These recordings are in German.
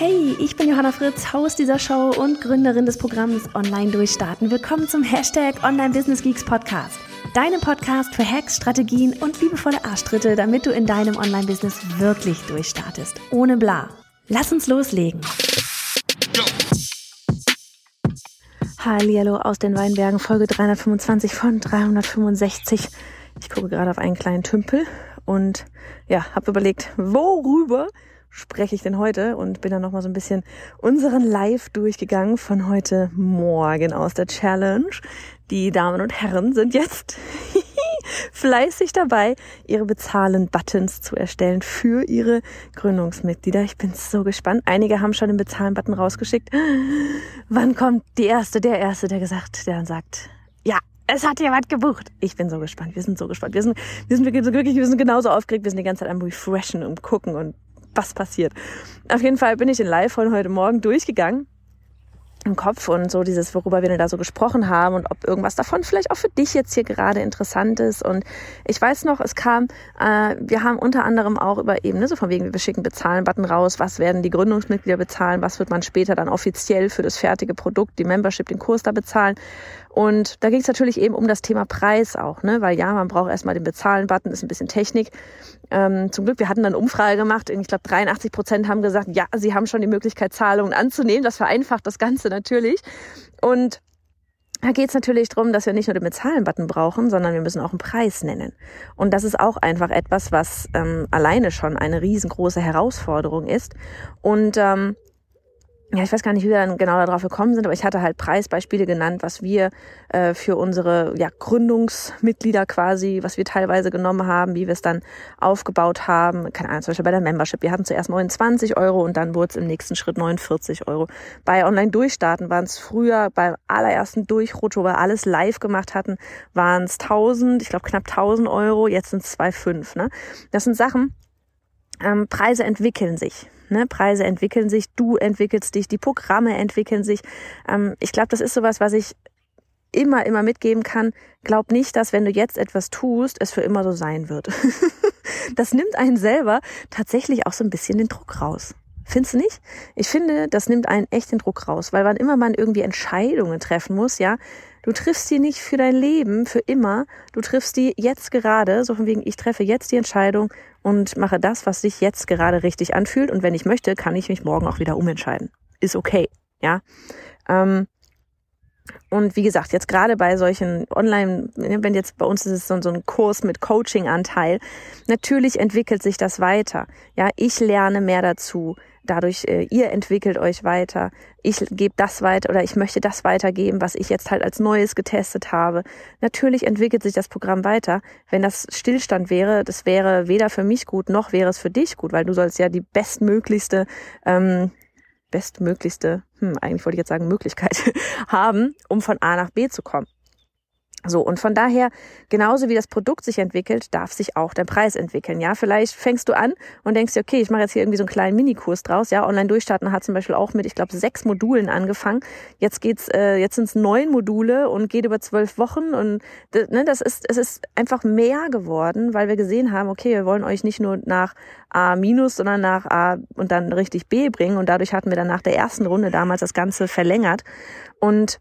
Hey, ich bin Johanna Fritz, Haus dieser Show und Gründerin des Programms Online Durchstarten. Willkommen zum Hashtag Online Business Geeks Podcast. Deinem Podcast für Hacks, Strategien und liebevolle Arschtritte, damit du in deinem Online-Business wirklich durchstartest. Ohne bla. Lass uns loslegen. Hallihallo aus den Weinbergen, Folge 325 von 365. Ich gucke gerade auf einen kleinen Tümpel und ja, habe überlegt, worüber spreche ich denn heute und bin dann nochmal so ein bisschen unseren Live durchgegangen von heute Morgen aus der Challenge. Die Damen und Herren sind jetzt fleißig dabei, ihre Bezahlen-Buttons zu erstellen für ihre Gründungsmitglieder. Ich bin so gespannt. Einige haben schon den Bezahlen-Button rausgeschickt. Wann kommt die Erste, der Erste, der gesagt, der dann sagt, ja, es hat jemand gebucht. Ich bin so gespannt. Wir sind so gespannt. Wir sind, wir sind wirklich, wir sind genauso aufgeregt. Wir sind die ganze Zeit am Refreshen und gucken und was passiert. Auf jeden Fall bin ich in Live von heute Morgen durchgegangen im Kopf und so dieses, worüber wir denn da so gesprochen haben und ob irgendwas davon vielleicht auch für dich jetzt hier gerade interessant ist. Und ich weiß noch, es kam, äh, wir haben unter anderem auch über eben, ne, so von wegen, wir schicken Bezahlen-Button raus, was werden die Gründungsmitglieder bezahlen, was wird man später dann offiziell für das fertige Produkt, die Membership, den Kurs da bezahlen. Und da ging es natürlich eben um das Thema Preis auch, ne? Weil ja, man braucht erstmal den Bezahlen-Button, ist ein bisschen Technik. Ähm, zum Glück, wir hatten dann Umfrage gemacht. Ich glaube, 83 Prozent haben gesagt, ja, sie haben schon die Möglichkeit, Zahlungen anzunehmen. Das vereinfacht das Ganze natürlich. Und da geht es natürlich darum, dass wir nicht nur den Bezahlen-Button brauchen, sondern wir müssen auch einen Preis nennen. Und das ist auch einfach etwas, was ähm, alleine schon eine riesengroße Herausforderung ist. Und ähm, ja, ich weiß gar nicht, wie wir dann genau darauf gekommen sind, aber ich hatte halt Preisbeispiele genannt, was wir äh, für unsere ja, Gründungsmitglieder quasi, was wir teilweise genommen haben, wie wir es dann aufgebaut haben. Keine Ahnung, zum Beispiel bei der Membership. Wir hatten zuerst 29 Euro und dann wurde es im nächsten Schritt 49 Euro. Bei Online-Durchstarten waren es früher beim allerersten Durchrutsch, wo wir alles live gemacht hatten, waren es 1000, ich glaube knapp 1000 Euro, jetzt sind es 2,5. Ne? Das sind Sachen, ähm, Preise entwickeln sich. Ne? Preise entwickeln sich, du entwickelst dich, die Programme entwickeln sich. Ähm, ich glaube, das ist sowas, was ich immer, immer mitgeben kann. Glaub nicht, dass wenn du jetzt etwas tust, es für immer so sein wird. das nimmt einen selber tatsächlich auch so ein bisschen den Druck raus. Findest du nicht? Ich finde, das nimmt einen echt den Druck raus, weil wann immer man irgendwie Entscheidungen treffen muss, ja, du triffst die nicht für dein Leben, für immer, du triffst die jetzt gerade, so von wegen, ich treffe jetzt die Entscheidung und mache das, was sich jetzt gerade richtig anfühlt und wenn ich möchte, kann ich mich morgen auch wieder umentscheiden. Ist okay, ja. Ähm, und wie gesagt, jetzt gerade bei solchen Online, ne, wenn jetzt bei uns ist es so, so ein Kurs mit Coaching-Anteil, natürlich entwickelt sich das weiter. Ja, ich lerne mehr dazu. Dadurch, äh, ihr entwickelt euch weiter. Ich gebe das weiter oder ich möchte das weitergeben, was ich jetzt halt als Neues getestet habe. Natürlich entwickelt sich das Programm weiter. Wenn das Stillstand wäre, das wäre weder für mich gut, noch wäre es für dich gut, weil du sollst ja die bestmöglichste ähm, bestmöglichste, hm, eigentlich wollte ich jetzt sagen, Möglichkeit haben, um von A nach B zu kommen. So, und von daher, genauso wie das Produkt sich entwickelt, darf sich auch der Preis entwickeln. Ja, vielleicht fängst du an und denkst dir, okay, ich mache jetzt hier irgendwie so einen kleinen Minikurs draus. Ja, Online-Durchstarten hat zum Beispiel auch mit, ich glaube, sechs Modulen angefangen. Jetzt geht's, äh, jetzt sind es neun Module und geht über zwölf Wochen. Und ne, das ist, es ist einfach mehr geworden, weil wir gesehen haben, okay, wir wollen euch nicht nur nach A minus, sondern nach A und dann richtig B bringen. Und dadurch hatten wir dann nach der ersten Runde damals das Ganze verlängert. Und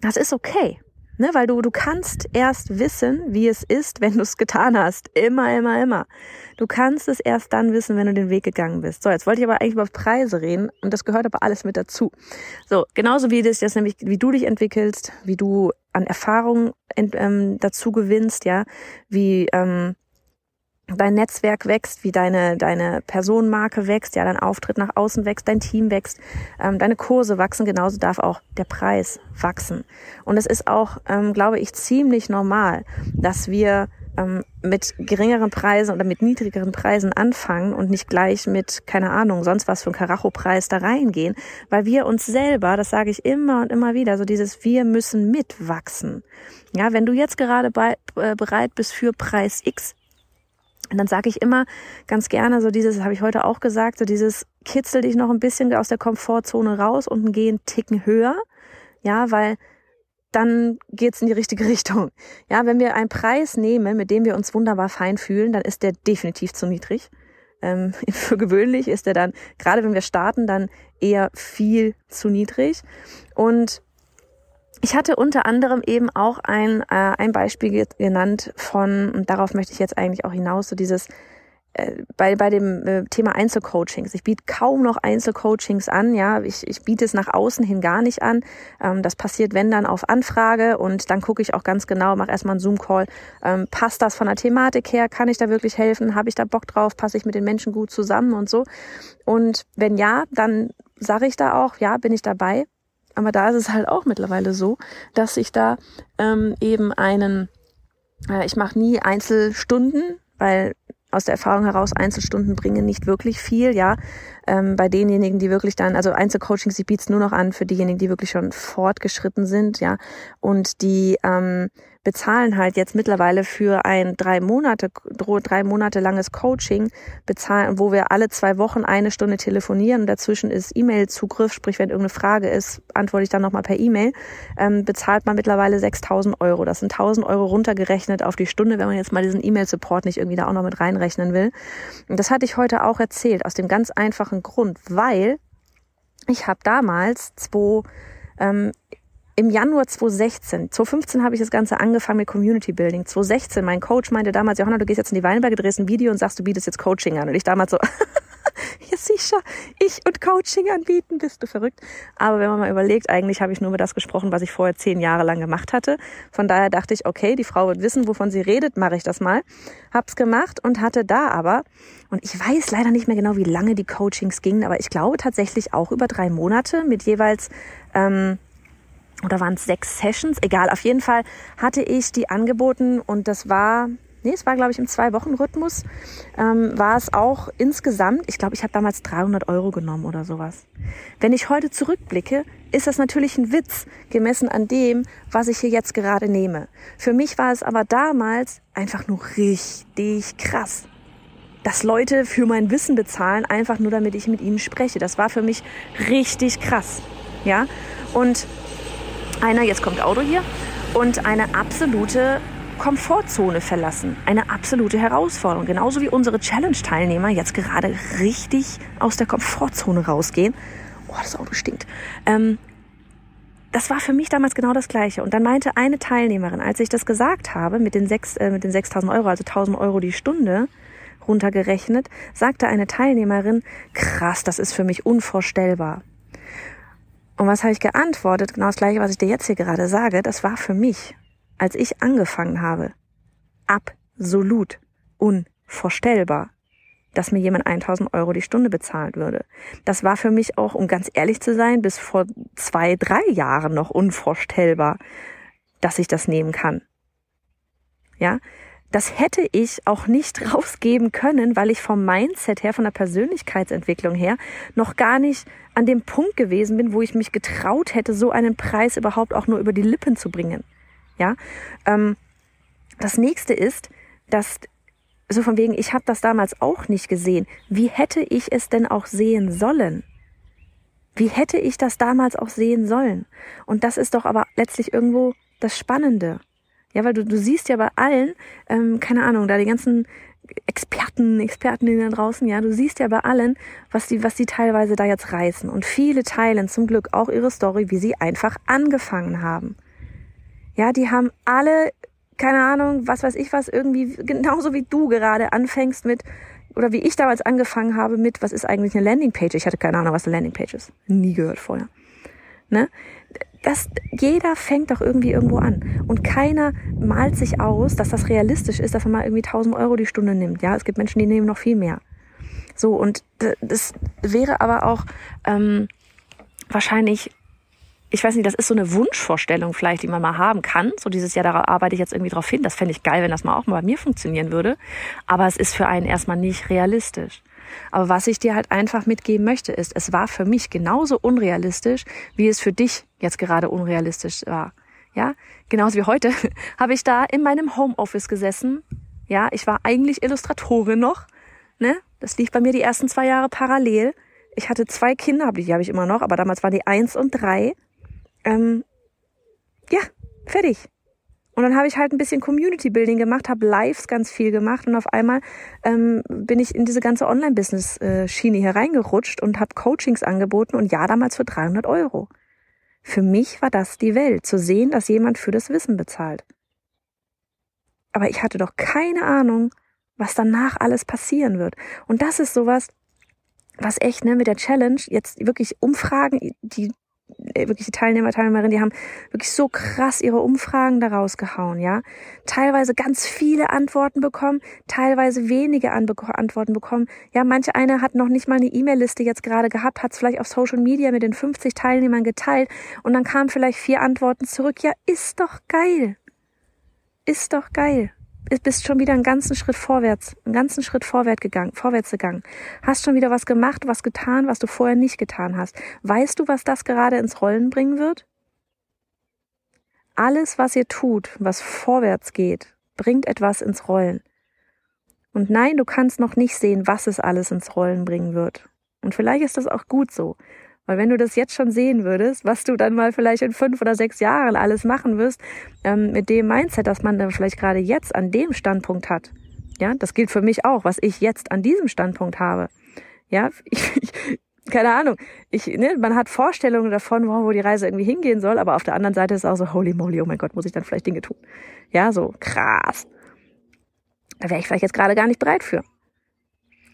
das ist okay. Ne, weil du, du kannst erst wissen, wie es ist, wenn du es getan hast. Immer, immer, immer. Du kannst es erst dann wissen, wenn du den Weg gegangen bist. So, jetzt wollte ich aber eigentlich über Preise reden und das gehört aber alles mit dazu. So, genauso wie das jetzt nämlich, wie du dich entwickelst, wie du an Erfahrung ähm, dazu gewinnst, ja, wie ähm, dein Netzwerk wächst, wie deine, deine Personenmarke wächst, ja, dein Auftritt nach außen wächst, dein Team wächst, ähm, deine Kurse wachsen, genauso darf auch der Preis wachsen. Und es ist auch, ähm, glaube ich, ziemlich normal, dass wir ähm, mit geringeren Preisen oder mit niedrigeren Preisen anfangen und nicht gleich mit, keine Ahnung, sonst was für ein Karacho-Preis da reingehen, weil wir uns selber, das sage ich immer und immer wieder, so dieses wir müssen mitwachsen. Ja, wenn du jetzt gerade bei, äh, bereit bist für Preis X, dann sage ich immer ganz gerne so dieses, habe ich heute auch gesagt, so dieses kitzel dich noch ein bisschen aus der Komfortzone raus und geh einen Ticken höher. Ja, weil dann geht's in die richtige Richtung. Ja, wenn wir einen Preis nehmen, mit dem wir uns wunderbar fein fühlen, dann ist der definitiv zu niedrig. Ähm, für gewöhnlich ist der dann, gerade wenn wir starten, dann eher viel zu niedrig. Und ich hatte unter anderem eben auch ein, äh, ein Beispiel genannt von, und darauf möchte ich jetzt eigentlich auch hinaus, so dieses äh, bei, bei dem äh, Thema Einzelcoachings. Ich biete kaum noch Einzelcoachings an, ja. Ich, ich biete es nach außen hin gar nicht an. Ähm, das passiert, wenn dann auf Anfrage und dann gucke ich auch ganz genau, mache erstmal einen Zoom-Call. Ähm, passt das von der Thematik her? Kann ich da wirklich helfen? Habe ich da Bock drauf? Passe ich mit den Menschen gut zusammen und so? Und wenn ja, dann sage ich da auch, ja, bin ich dabei. Aber da ist es halt auch mittlerweile so, dass ich da ähm, eben einen, äh, ich mache nie Einzelstunden, weil aus der Erfahrung heraus Einzelstunden bringen nicht wirklich viel, ja. Ähm, bei denjenigen, die wirklich dann, also Einzelcoachings, ich biete es nur noch an für diejenigen, die wirklich schon fortgeschritten sind, ja, und die ähm, bezahlen halt jetzt mittlerweile für ein drei Monate, drei Monate langes Coaching, bezahlen, wo wir alle zwei Wochen eine Stunde telefonieren. Dazwischen ist E-Mail-Zugriff, sprich, wenn irgendeine Frage ist, antworte ich dann nochmal per E-Mail, ähm, bezahlt man mittlerweile 6000 Euro. Das sind 1000 Euro runtergerechnet auf die Stunde, wenn man jetzt mal diesen E-Mail-Support nicht irgendwie da auch noch mit reinrechnen will. Und das hatte ich heute auch erzählt, aus dem ganz einfachen Grund, weil ich habe damals zwei ähm, im Januar 2016, 2015 habe ich das Ganze angefangen mit Community Building. 2016, mein Coach meinte damals, Johanna, du gehst jetzt in die Weinberge, drehst ein Video und sagst, du bietest jetzt Coaching an. Und ich damals so, ja sicher, ich und Coaching anbieten, bist du verrückt. Aber wenn man mal überlegt, eigentlich habe ich nur über das gesprochen, was ich vorher zehn Jahre lang gemacht hatte. Von daher dachte ich, okay, die Frau wird wissen, wovon sie redet, mache ich das mal. Hab's gemacht und hatte da aber, und ich weiß leider nicht mehr genau, wie lange die Coachings gingen, aber ich glaube tatsächlich auch über drei Monate mit jeweils ähm, oder waren es sechs Sessions? Egal, auf jeden Fall hatte ich die angeboten und das war, nee, es war glaube ich im Zwei-Wochen-Rhythmus, ähm, war es auch insgesamt, ich glaube, ich habe damals 300 Euro genommen oder sowas. Wenn ich heute zurückblicke, ist das natürlich ein Witz, gemessen an dem, was ich hier jetzt gerade nehme. Für mich war es aber damals einfach nur richtig krass dass Leute für mein Wissen bezahlen, einfach nur damit ich mit ihnen spreche. Das war für mich richtig krass. Ja, und einer, jetzt kommt Auto hier, und eine absolute Komfortzone verlassen. Eine absolute Herausforderung. Genauso wie unsere Challenge-Teilnehmer jetzt gerade richtig aus der Komfortzone rausgehen. Oh, das Auto stinkt. Ähm, das war für mich damals genau das Gleiche. Und dann meinte eine Teilnehmerin, als ich das gesagt habe, mit den, sechs, äh, mit den 6000 Euro, also 1000 Euro die Stunde runtergerechnet, sagte eine Teilnehmerin, krass, das ist für mich unvorstellbar. Und was habe ich geantwortet? Genau das gleiche, was ich dir jetzt hier gerade sage. Das war für mich, als ich angefangen habe, absolut unvorstellbar, dass mir jemand 1000 Euro die Stunde bezahlen würde. Das war für mich auch, um ganz ehrlich zu sein, bis vor zwei, drei Jahren noch unvorstellbar, dass ich das nehmen kann. Ja, das hätte ich auch nicht rausgeben können, weil ich vom Mindset her, von der Persönlichkeitsentwicklung her, noch gar nicht an dem Punkt gewesen bin, wo ich mich getraut hätte, so einen Preis überhaupt auch nur über die Lippen zu bringen. Ja, ähm, das nächste ist, dass so von wegen, ich habe das damals auch nicht gesehen. Wie hätte ich es denn auch sehen sollen? Wie hätte ich das damals auch sehen sollen? Und das ist doch aber letztlich irgendwo das Spannende. Ja, weil du, du siehst ja bei allen, ähm, keine Ahnung, da die ganzen Experten, Experten da draußen, ja, du siehst ja bei allen, was die, was die teilweise da jetzt reißen. Und viele teilen zum Glück auch ihre Story, wie sie einfach angefangen haben. Ja, die haben alle, keine Ahnung, was weiß ich was, irgendwie, genauso wie du gerade anfängst mit, oder wie ich damals angefangen habe mit, was ist eigentlich eine Landingpage? Ich hatte keine Ahnung, was eine Landingpage ist. Nie gehört vorher. Ne? Das, jeder fängt doch irgendwie irgendwo an. Und keiner malt sich aus, dass das realistisch ist, dass man mal irgendwie 1000 Euro die Stunde nimmt. Ja, es gibt Menschen, die nehmen noch viel mehr. So, und das wäre aber auch ähm, wahrscheinlich ich weiß nicht, das ist so eine Wunschvorstellung vielleicht, die man mal haben kann. So dieses Jahr, da arbeite ich jetzt irgendwie drauf hin. Das fände ich geil, wenn das mal auch mal bei mir funktionieren würde. Aber es ist für einen erstmal nicht realistisch. Aber was ich dir halt einfach mitgeben möchte, ist, es war für mich genauso unrealistisch, wie es für dich jetzt gerade unrealistisch war. Ja, genauso wie heute habe ich da in meinem Homeoffice gesessen. Ja, ich war eigentlich Illustratorin noch. Ne? Das lief bei mir die ersten zwei Jahre parallel. Ich hatte zwei Kinder, die habe ich immer noch, aber damals waren die eins und drei. Ähm, ja, fertig. Und dann habe ich halt ein bisschen Community Building gemacht, habe Lives ganz viel gemacht und auf einmal ähm, bin ich in diese ganze Online-Business-Schiene hier reingerutscht und habe Coachings angeboten und ja, damals für 300 Euro. Für mich war das die Welt, zu sehen, dass jemand für das Wissen bezahlt. Aber ich hatte doch keine Ahnung, was danach alles passieren wird. Und das ist sowas, was echt ne, mit der Challenge jetzt wirklich Umfragen, die wirklich die Teilnehmer, Teilnehmerinnen, die haben wirklich so krass ihre Umfragen da rausgehauen, ja. Teilweise ganz viele Antworten bekommen, teilweise wenige Antworten bekommen. Ja, manche eine hat noch nicht mal eine E-Mail-Liste jetzt gerade gehabt, hat es vielleicht auf Social Media mit den 50 Teilnehmern geteilt und dann kamen vielleicht vier Antworten zurück. Ja, ist doch geil. Ist doch geil bist schon wieder einen ganzen Schritt vorwärts, einen ganzen Schritt vorwärts gegangen, vorwärts gegangen. Hast schon wieder was gemacht, was getan, was du vorher nicht getan hast. Weißt du, was das gerade ins Rollen bringen wird? Alles, was ihr tut, was vorwärts geht, bringt etwas ins Rollen. Und nein, du kannst noch nicht sehen, was es alles ins Rollen bringen wird. Und vielleicht ist das auch gut so. Weil wenn du das jetzt schon sehen würdest, was du dann mal vielleicht in fünf oder sechs Jahren alles machen wirst, ähm, mit dem Mindset, dass man dann vielleicht gerade jetzt an dem Standpunkt hat. Ja, das gilt für mich auch, was ich jetzt an diesem Standpunkt habe. Ja, ich, ich, keine Ahnung. Ich, ne, man hat Vorstellungen davon, wo, wo die Reise irgendwie hingehen soll, aber auf der anderen Seite ist es auch so, holy moly, oh mein Gott, muss ich dann vielleicht Dinge tun. Ja, so krass. Da wäre ich vielleicht jetzt gerade gar nicht bereit für.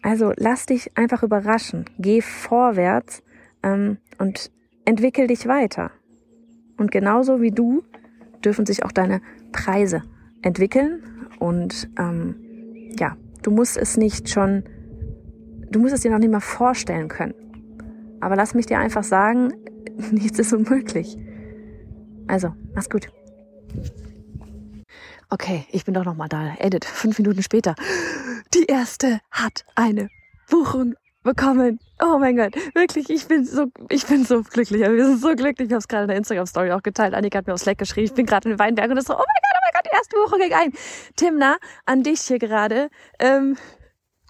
Also lass dich einfach überraschen. Geh vorwärts ähm, und entwickel dich weiter. Und genauso wie du dürfen sich auch deine Preise entwickeln. Und ähm, ja, du musst es nicht schon, du musst es dir noch nicht mal vorstellen können. Aber lass mich dir einfach sagen, nichts ist unmöglich. Also, mach's gut. Okay, ich bin doch noch mal da. Edit, fünf Minuten später. Die erste hat eine Buchung bekommen. Oh mein Gott, wirklich, ich bin so, ich bin so glücklich. Wir sind so glücklich. Ich habe es gerade in der Instagram-Story auch geteilt. Annika hat mir auf Slack geschrieben, ich bin gerade in Weinberg und das so, oh mein Gott, oh mein Gott, die erste Woche ging ein. Timna, an dich hier gerade. Ähm,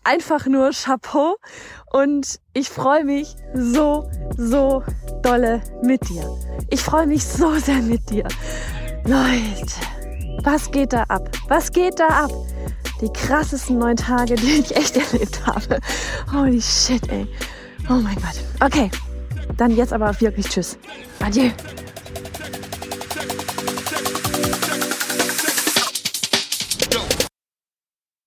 einfach nur Chapeau und ich freue mich so, so dolle mit dir. Ich freue mich so sehr mit dir. Leute, was geht da ab? Was geht da ab? Die krassesten neun Tage, die ich echt erlebt habe. Holy shit, ey. Oh mein Gott. Okay, dann jetzt aber wirklich Tschüss. Adieu.